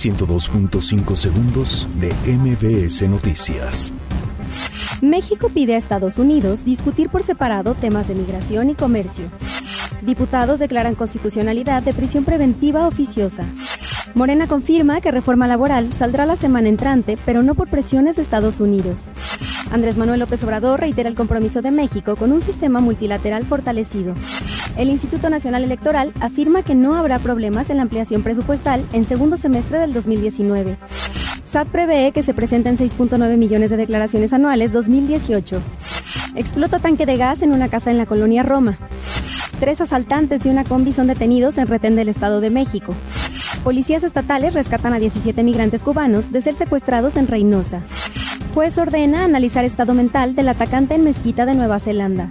102.5 segundos de MBS Noticias. México pide a Estados Unidos discutir por separado temas de migración y comercio. Diputados declaran constitucionalidad de prisión preventiva oficiosa. Morena confirma que reforma laboral saldrá la semana entrante, pero no por presiones de Estados Unidos. Andrés Manuel López Obrador reitera el compromiso de México con un sistema multilateral fortalecido. El Instituto Nacional Electoral afirma que no habrá problemas en la ampliación presupuestal en segundo semestre del 2019. SAT prevé que se presenten 6.9 millones de declaraciones anuales 2018. Explota tanque de gas en una casa en la colonia Roma. Tres asaltantes y una combi son detenidos en retén del Estado de México. Policías estatales rescatan a 17 migrantes cubanos de ser secuestrados en Reynosa. Juez ordena analizar estado mental del atacante en Mezquita de Nueva Zelanda.